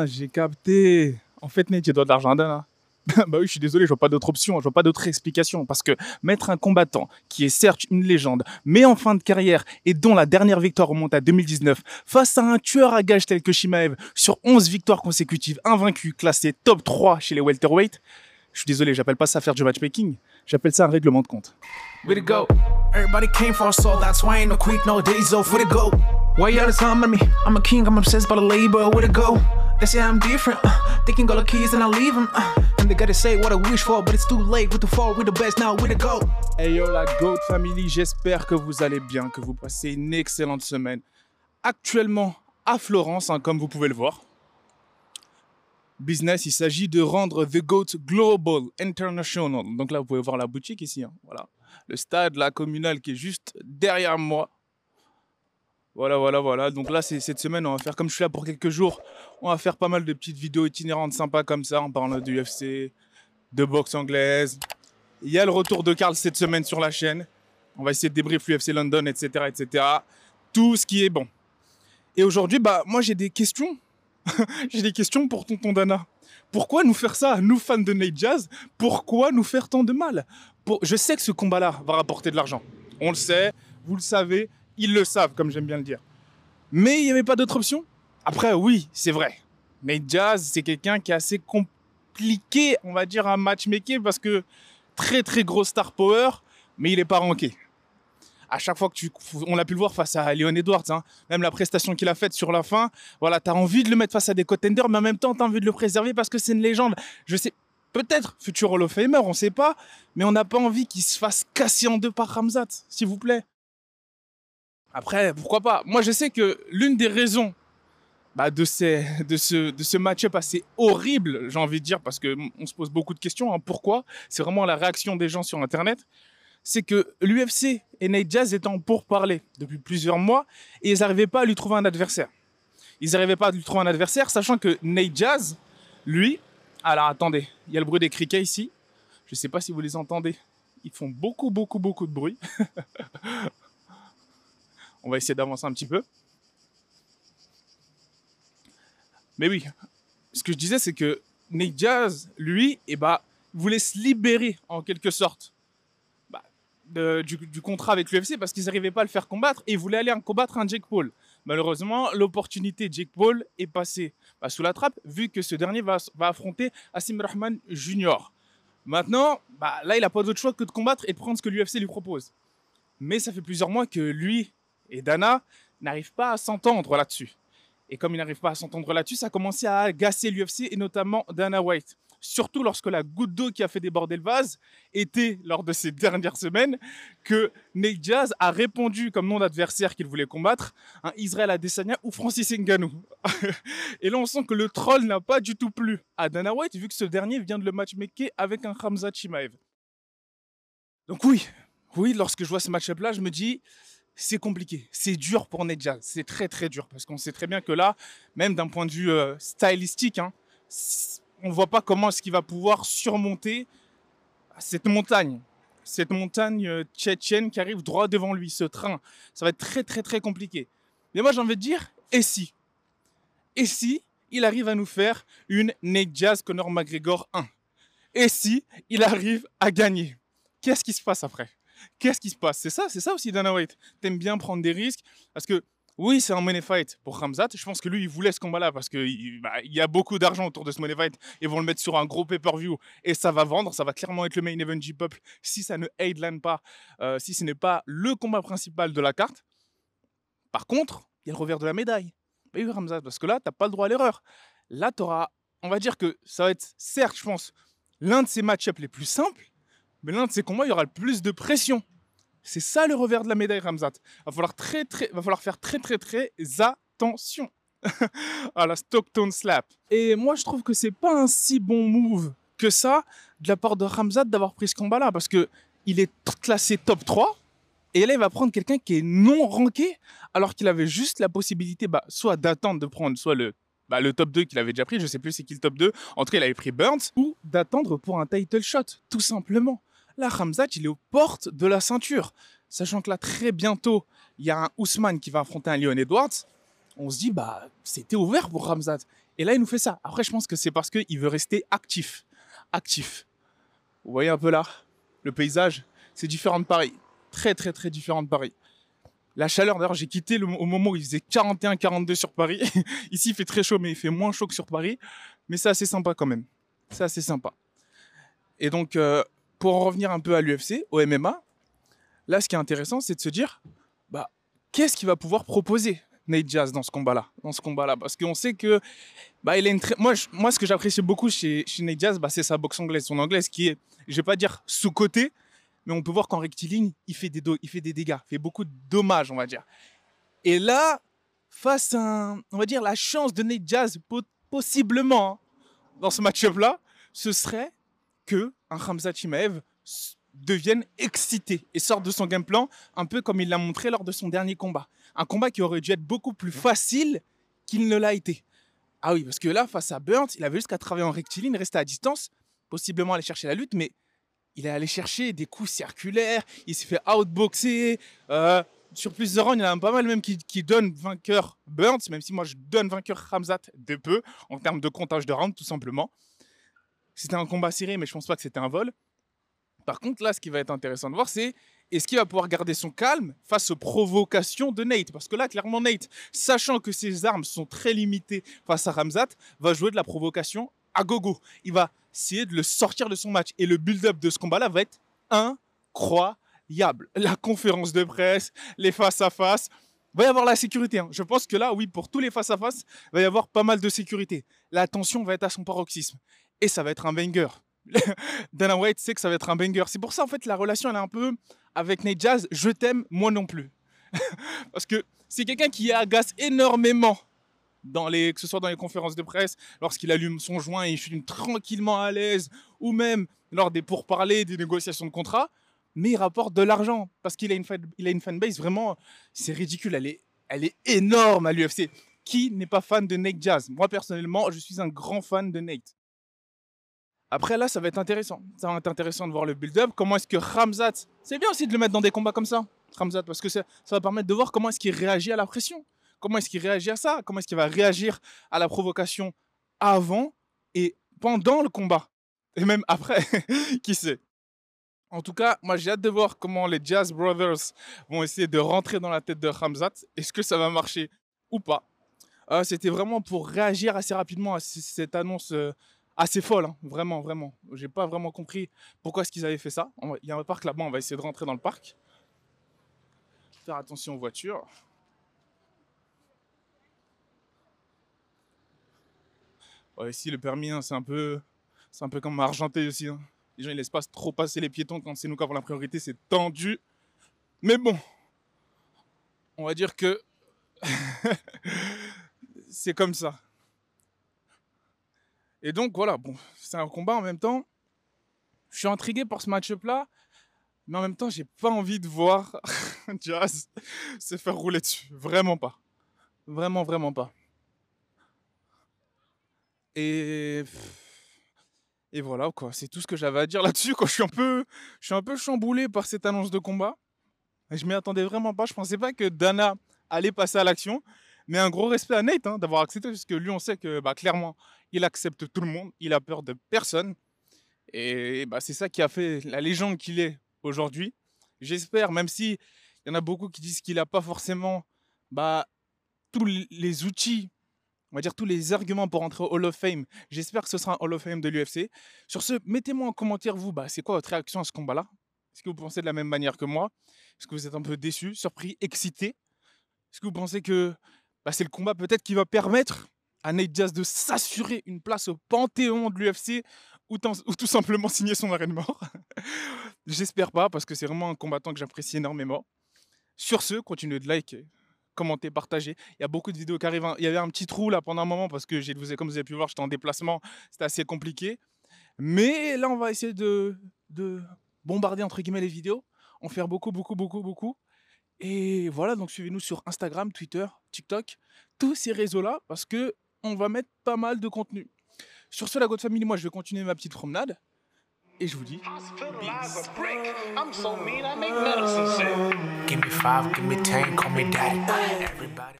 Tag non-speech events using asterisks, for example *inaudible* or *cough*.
Ah, j'ai capté. En fait, Nate, tu dois de l'argent à Dana. *laughs* bah oui, je suis désolé, je vois pas d'autre option, je vois pas d'autre explication. Parce que mettre un combattant qui est certes une légende, mais en fin de carrière et dont la dernière victoire remonte à 2019, face à un tueur à gages tel que Shimaev, sur 11 victoires consécutives, invaincu, classé top 3 chez les welterweight, je suis désolé, j'appelle pas ça faire du matchmaking, j'appelle ça un règlement de compte. The go. They say I'm different. Uh, they can go the keys and I leave them. Uh, and they gotta say what I wish for, but it's too late. We too far, we the best now. Way to go. Hey yo la GOAT Family, j'espère que vous allez bien, que vous passez une excellente semaine. Actuellement à Florence, hein, comme vous pouvez le voir. Business, il s'agit de rendre The GOAT Global International. Donc là, vous pouvez voir la boutique ici. hein, Voilà. Le stade, la communale qui est juste derrière moi. Voilà, voilà, voilà. Donc là, c'est cette semaine, on va faire, comme je suis là pour quelques jours, on va faire pas mal de petites vidéos itinérantes sympas comme ça, en parlant de UFC, de boxe anglaise. Il y a le retour de Karl cette semaine sur la chaîne. On va essayer de débrief l'UFC London, etc., etc. Tout ce qui est bon. Et aujourd'hui, bah, moi, j'ai des questions. *laughs* j'ai des questions pour tonton Dana. Pourquoi nous faire ça, nous fans de Nate Jazz? Pourquoi nous faire tant de mal? Je sais que ce combat-là va rapporter de l'argent. On le sait, vous le savez, ils le savent, comme j'aime bien le dire. Mais il n'y avait pas d'autre option? Après, oui, c'est vrai. Nate Jazz, c'est quelqu'un qui est assez compliqué, on va dire, à matchmaker parce que très très gros star power, mais il n'est pas ranké. À chaque fois que tu, on l'a pu le voir face à Leon Edwards, hein, même la prestation qu'il a faite sur la fin, voilà, tu as envie de le mettre face à des contenders, mais en même temps, tu as envie de le préserver parce que c'est une légende. Je sais, peut-être futur Hall of Famer, on sait pas, mais on n'a pas envie qu'il se fasse casser en deux par Ramzat, s'il vous plaît. Après, pourquoi pas? Moi, je sais que l'une des raisons bah, de, ce match-up assez horrible, j'ai envie de dire, parce qu'on se pose beaucoup de questions, hein, pourquoi? C'est vraiment la réaction des gens sur Internet. C'est que l'UFC et Nate Jazz étaient en pourparlers depuis plusieurs mois et ils n'arrivaient pas à lui trouver un adversaire. Ils n'arrivaient pas à lui trouver un adversaire, sachant que Nate Jazz, lui, alors attendez, il y a le bruit des criquets ici. Je ne sais pas si vous les entendez. Ils font beaucoup, beaucoup, beaucoup de bruit. *laughs* On va essayer d'avancer un petit peu. Mais oui, ce que je disais, c'est que Nate Jazz, lui, eh ben, voulait se libérer en quelque sorte bah, du, contrat avec l'UFC parce qu'ils n'arrivaient pas à le faire combattre et ils voulaient aller en combattre un Jake Paul. Malheureusement, l'opportunité Jake Paul est passée bah, sous la trappe vu que ce dernier va, va affronter Asim Rahman Jr. Maintenant, bah, là, il n'a pas d'autre choix que de combattre et de prendre ce que l'UFC lui propose. Mais ça fait plusieurs mois que lui et Dana n'arrivent pas à s'entendre là-dessus. Et comme ils n'arrivent pas à s'entendre là-dessus, ça a commencé à agacer l'UFC et notamment Dana White. Surtout lorsque la goutte d'eau qui a fait déborder le vase était, lors de ces *laughs* dernières semaines, que Nate Diaz a répondu comme nom d'adversaire qu'il voulait combattre, un Israël Adesanya ou Francis Ngannou. *laughs* et là, on sent que le troll n'a pas du tout plu à Dana White, vu que ce dernier vient de le matchmaker avec un Hamza Chimaev. Donc oui, oui, lorsque je vois ce match-up-là, je me dis, c'est compliqué, c'est dur pour Nate Diaz, c'est très très dur, parce qu'on sait très bien que là, même d'un point de vue euh, stylistique, hein, on ne voit pas comment est-ce qu'il va pouvoir surmonter cette montagne, cette montagne euh, tchétchène qui arrive droit devant lui, ce train. Ça va être très très très compliqué. Mais moi j'ai envie de dire, et si? Et si il arrive à nous faire une Nate Diaz Conor McGregor 1 Et si il arrive à gagner? Qu'est-ce qui se passe après? Qu'est-ce qui se passe? C'est ça, c'est ça aussi Dana White. T'aimes bien prendre des risques? Parce que oui, c'est un money fight pour Ramzat. Je pense que lui, il voulait ce combat-là parce qu'il bah, il y a beaucoup d'argent autour de ce money fight. Ils vont le mettre sur un gros pay-per-view et ça va vendre. Ça va clairement être le main event J-Pop si ça ne headline pas, euh, si ce n'est pas le combat principal de la carte. Par contre, il y a le revers de la médaille. Mais oui, Ramzat, parce que là, t'as pas le droit à l'erreur. Là, tu auras, on va dire que ça va être, certes, je pense, l'un de ces match-ups les plus simples, mais l'un de ces combats, il y aura le plus de pression. C'est ça le revers de la médaille, Ramzat. Va falloir très, très, va falloir faire très, très, très attention à *laughs* la Stockton Slap. Et moi, je trouve que c'est pas un si bon move que ça de la part de Ramzat d'avoir pris ce combat-là, parce que il est classé top 3, et là, il va prendre quelqu'un qui est non ranké, alors qu'il avait juste la possibilité, bah, soit d'attendre de prendre soit le, bah, le top 2 qu'il avait déjà pris, je sais plus c'est qui le top 2, en tout cas, il avait pris Burns, ou d'attendre pour un title shot, tout simplement. Là, Ramzat, il est aux portes de la ceinture. Sachant que là, très bientôt, il y a un Ousmane qui va affronter un Leon Edwards. On se dit, bah, c'était ouvert pour Ramzat. Et là, il nous fait ça. Après, je pense que c'est parce qu'il veut rester actif. Actif. Vous voyez un peu là le paysage C'est différent de Paris. Très, très, très différent de Paris. La chaleur, d'ailleurs, j'ai quitté au moment où il faisait 41-42 sur Paris. *laughs* Ici, il fait très chaud, mais il fait moins chaud que sur Paris. Mais c'est assez sympa quand même. C'est assez sympa. Et donc, euh, pour en revenir un peu à l'UFC, au MMA, là, ce qui est intéressant, c'est de se dire, bah, qu'est-ce qu'il va pouvoir proposer Nate Jazz dans ce combat-là, dans ce combat-là, parce qu'on sait que, bah, il a une moi, moi, ce que j'apprécie beaucoup chez, chez Nate Jazz, bah, c'est sa boxe anglaise, son anglaise qui est, je vais pas dire sous côté, mais on peut voir qu'en rectiligne, il fait des, il fait des dégâts, fait beaucoup de dommages, on va dire. Et là, face à, on va dire, la chance de Nate Jazz, possiblement, hein, dans ce match-up-là, ce serait que un Hamza Chimaev devienne excité et sorte de son game plan, un peu comme il l'a montré lors de son dernier combat. Un combat qui aurait dû être beaucoup plus facile qu'il ne l'a été. Ah oui, parce que là, face à Burns, il avait juste qu'à travailler en rectiligne, rester à distance, possiblement aller chercher la lutte, mais il est allé chercher des coups circulaires, il s'est fait outboxer. Euh, sur plusieurs rounds, il y en a pas mal même qui, qui donnent vainqueur Burns, même si moi je donne vainqueur Hamzat de peu, en termes de comptage de rounds, tout simplement. C'était un combat serré, mais je pense pas que c'était un vol. Par contre, là, ce qui va être intéressant de voir, c'est est-ce qu'il va pouvoir garder son calme face aux provocations de Nate? Parce que là, clairement, Nate, sachant que ses armes sont très limitées face à Ramzat, va jouer de la provocation à gogo. Il va essayer de le sortir de son match. Et le build-up de ce combat-là va être incroyable. La conférence de presse, les face-à-face. va y avoir la sécurité. Hein. Je pense que là, oui, pour tous les face-à-face, il va y avoir pas mal de sécurité. La tension va être à son paroxysme. Et ça va être un banger. *laughs* Dana White sait que ça va être un banger. C'est pour ça, en fait, la relation, elle est un peu avec Nate Jazz. Je t'aime, moi non plus. *laughs* Parce que c'est quelqu'un qui agace énormément, dans les, que ce soit dans les conférences de presse, lorsqu'il allume son joint et il fume tranquillement à l'aise, ou même lors des pourparlers, des négociations de contrat, mais il rapporte de l'argent parce qu'il a une, il a une fanbase vraiment, c'est ridicule, elle est, elle est énorme à l'UFC. Qui n'est pas fan de Nate Jazz? Moi personnellement, je suis un grand fan de Nate. Après, là, ça va être intéressant. Ça va être intéressant de voir le build-up. Comment est-ce que Ramzat. C'est bien aussi de le mettre dans des combats comme ça, Ramzat, parce que ça, va permettre de voir comment est-ce qu'il réagit à la pression. Comment est-ce qu'il réagit à ça? Comment est-ce qu'il va réagir à la provocation avant et pendant le combat? Et même après, *laughs* qui sait? En tout cas, moi j'ai hâte de voir comment les Jazz Brothers vont essayer de rentrer dans la tête de Ramzat. Est-ce que ça va marcher ou pas? Euh, C'était vraiment pour réagir assez rapidement à cette annonce euh, assez folle, hein. vraiment, vraiment. J'ai pas vraiment compris pourquoi est-ce qu'ils avaient fait ça. Il y a un parc là-bas, on va essayer de rentrer dans le parc. Faire attention aux voitures. ici, le permis, hein, c'est un peu, c'est un peu comme Argenté aussi. Hein. Les gens, ils laissent pas trop passer les piétons quand c'est nous qui avons la priorité, c'est tendu. Mais bon, on va dire que *laughs* c'est comme ça. Et donc voilà, bon, c'est un combat en même temps. Je suis intrigué par ce match-up là, mais en même temps, j'ai pas envie de voir *laughs* Jazz se faire rouler dessus. Vraiment pas. Vraiment, vraiment pas. Et. Et voilà, quoi. C'est tout ce que j'avais à dire là-dessus, quoi. Je suis un peu, je suis un peu chamboulé par cette annonce de combat. Je m'y attendais vraiment pas. Je pensais pas que Dana allait passer à l'action. Mais un gros respect à Nate hein, d'avoir accepté, parce que lui, on sait que bah, clairement, il accepte tout le monde, il a peur de personne. Et bah, c'est ça qui a fait la légende qu'il est aujourd'hui. J'espère, même si il y en a beaucoup qui disent qu'il n'a pas forcément bah, tous les outils, on va dire tous les arguments pour entrer au Hall of Fame. J'espère que ce sera un Hall of Fame de l'UFC. Sur ce, mettez-moi en commentaire, vous, c'est quoi votre réaction à ce combat-là? Est-ce que vous pensez de la même manière que moi? Est-ce que vous êtes un peu déçu, surpris, excité Est-ce que vous pensez que bah, c'est le combat peut-être qui va permettre à Nate Diaz de s'assurer une place au panthéon de l'UFC ou, tout simplement signer son arrêt de mort. *laughs* J'espère pas parce que c'est vraiment un combattant que j'apprécie énormément. Sur ce, continuez de liker, commenter, partager. Il y a beaucoup de vidéos qui arrivent. Hein. Il y avait un petit trou là pendant un moment parce que comme vous avez pu voir, j'étais en déplacement. C'était assez compliqué. Mais là, on va essayer de, de bombarder entre guillemets les vidéos, en faire beaucoup, beaucoup, beaucoup, beaucoup. Et voilà, donc suivez-nous sur Instagram, Twitter, TikTok, tous ces réseaux-là, parce que on va mettre pas mal de contenu. Sur ce, la God Family, moi, je vais continuer ma petite promenade. Et je vous dis.